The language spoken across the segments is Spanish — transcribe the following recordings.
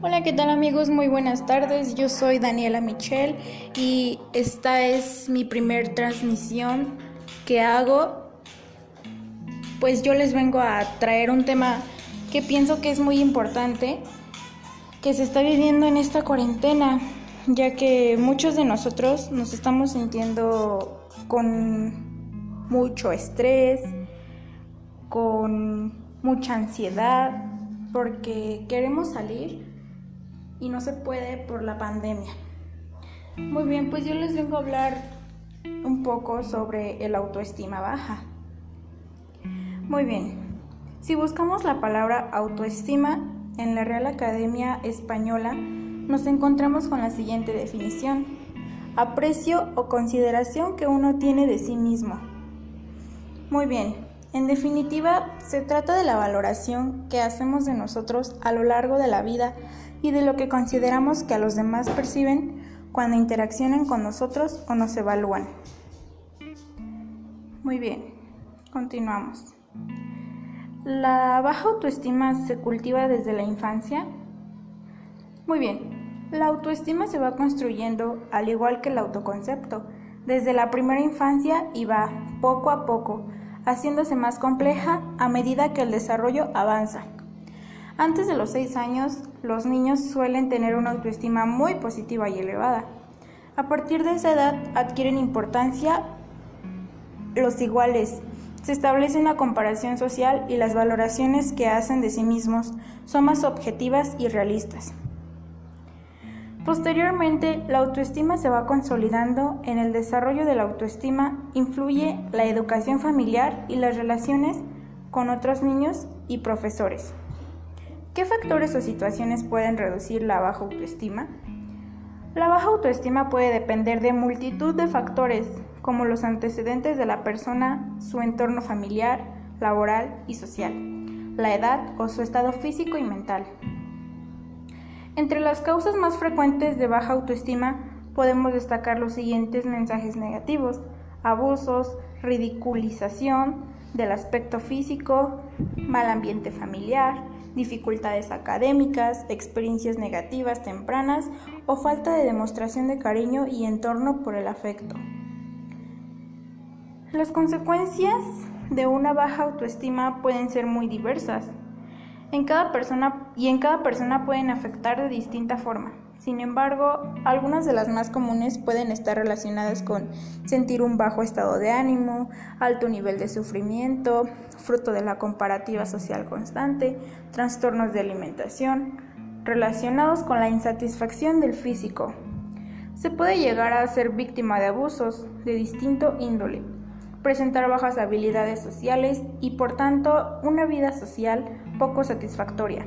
Hola, ¿qué tal amigos? Muy buenas tardes. Yo soy Daniela Michel y esta es mi primer transmisión que hago. Pues yo les vengo a traer un tema que pienso que es muy importante, que se está viviendo en esta cuarentena, ya que muchos de nosotros nos estamos sintiendo con mucho estrés, con mucha ansiedad, porque queremos salir y no se puede por la pandemia. Muy bien, pues yo les vengo a hablar un poco sobre el autoestima baja. Muy bien, si buscamos la palabra autoestima en la Real Academia Española, nos encontramos con la siguiente definición. Aprecio o consideración que uno tiene de sí mismo. Muy bien, en definitiva, se trata de la valoración que hacemos de nosotros a lo largo de la vida y de lo que consideramos que a los demás perciben cuando interaccionan con nosotros o nos evalúan. Muy bien, continuamos. ¿La baja autoestima se cultiva desde la infancia? Muy bien, la autoestima se va construyendo al igual que el autoconcepto, desde la primera infancia y va poco a poco, haciéndose más compleja a medida que el desarrollo avanza. Antes de los 6 años, los niños suelen tener una autoestima muy positiva y elevada. A partir de esa edad adquieren importancia los iguales. Se establece una comparación social y las valoraciones que hacen de sí mismos son más objetivas y realistas. Posteriormente, la autoestima se va consolidando. En el desarrollo de la autoestima influye la educación familiar y las relaciones con otros niños y profesores. ¿Qué factores o situaciones pueden reducir la baja autoestima? La baja autoestima puede depender de multitud de factores, como los antecedentes de la persona, su entorno familiar, laboral y social, la edad o su estado físico y mental. Entre las causas más frecuentes de baja autoestima podemos destacar los siguientes mensajes negativos, abusos, ridiculización del aspecto físico, mal ambiente familiar, dificultades académicas, experiencias negativas tempranas o falta de demostración de cariño y entorno por el afecto. Las consecuencias de una baja autoestima pueden ser muy diversas. En cada persona y en cada persona pueden afectar de distinta forma. Sin embargo, algunas de las más comunes pueden estar relacionadas con sentir un bajo estado de ánimo, alto nivel de sufrimiento, fruto de la comparativa social constante, trastornos de alimentación, relacionados con la insatisfacción del físico. Se puede llegar a ser víctima de abusos de distinto índole, presentar bajas habilidades sociales y por tanto una vida social poco satisfactoria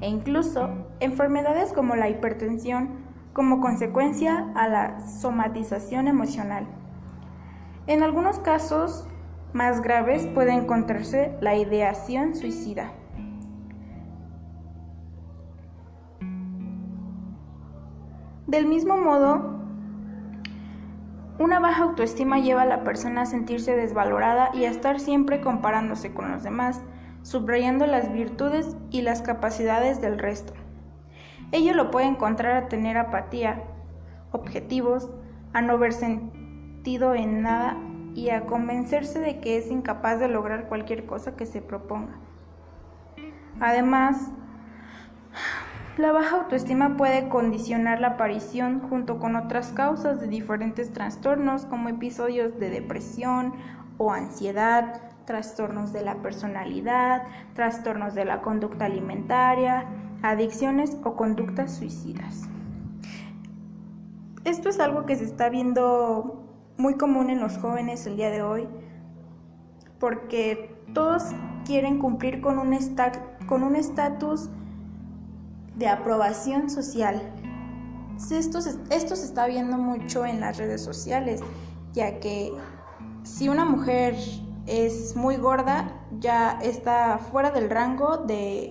e incluso enfermedades como la hipertensión como consecuencia a la somatización emocional. En algunos casos más graves puede encontrarse la ideación suicida. Del mismo modo, una baja autoestima lleva a la persona a sentirse desvalorada y a estar siempre comparándose con los demás, subrayando las virtudes y las capacidades del resto. Ello lo puede encontrar a tener apatía, objetivos, a no ver sentido en nada y a convencerse de que es incapaz de lograr cualquier cosa que se proponga. Además, la baja autoestima puede condicionar la aparición junto con otras causas de diferentes trastornos como episodios de depresión o ansiedad, trastornos de la personalidad, trastornos de la conducta alimentaria, adicciones o conductas suicidas. Esto es algo que se está viendo muy común en los jóvenes el día de hoy porque todos quieren cumplir con un estatus de aprobación social. Esto se está viendo mucho en las redes sociales, ya que si una mujer es muy gorda, ya está fuera del rango de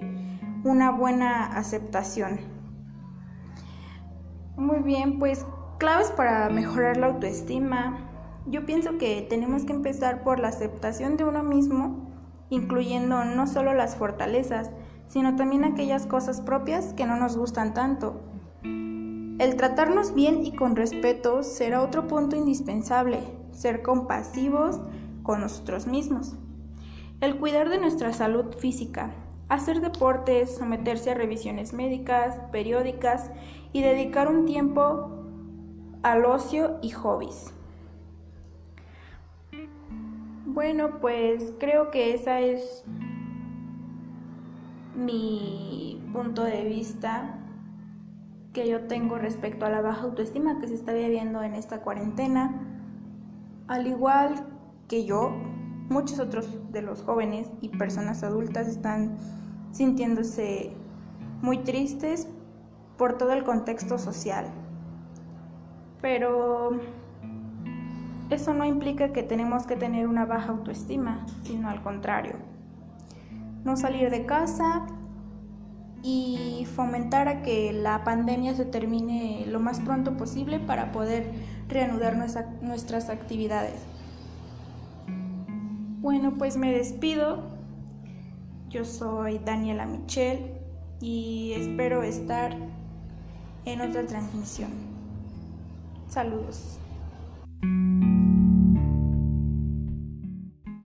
una buena aceptación. Muy bien, pues claves para mejorar la autoestima. Yo pienso que tenemos que empezar por la aceptación de uno mismo, incluyendo no solo las fortalezas, sino también aquellas cosas propias que no nos gustan tanto. El tratarnos bien y con respeto será otro punto indispensable, ser compasivos con nosotros mismos. El cuidar de nuestra salud física, hacer deportes, someterse a revisiones médicas, periódicas y dedicar un tiempo al ocio y hobbies. Bueno, pues creo que esa es mi punto de vista que yo tengo respecto a la baja autoestima que se está viviendo en esta cuarentena. Al igual que yo, muchos otros de los jóvenes y personas adultas están sintiéndose muy tristes por todo el contexto social. Pero eso no implica que tenemos que tener una baja autoestima, sino al contrario. No salir de casa y fomentar a que la pandemia se termine lo más pronto posible para poder reanudar nuestras actividades. Bueno, pues me despido. Yo soy Daniela Michel y espero estar en otra transmisión. Saludos.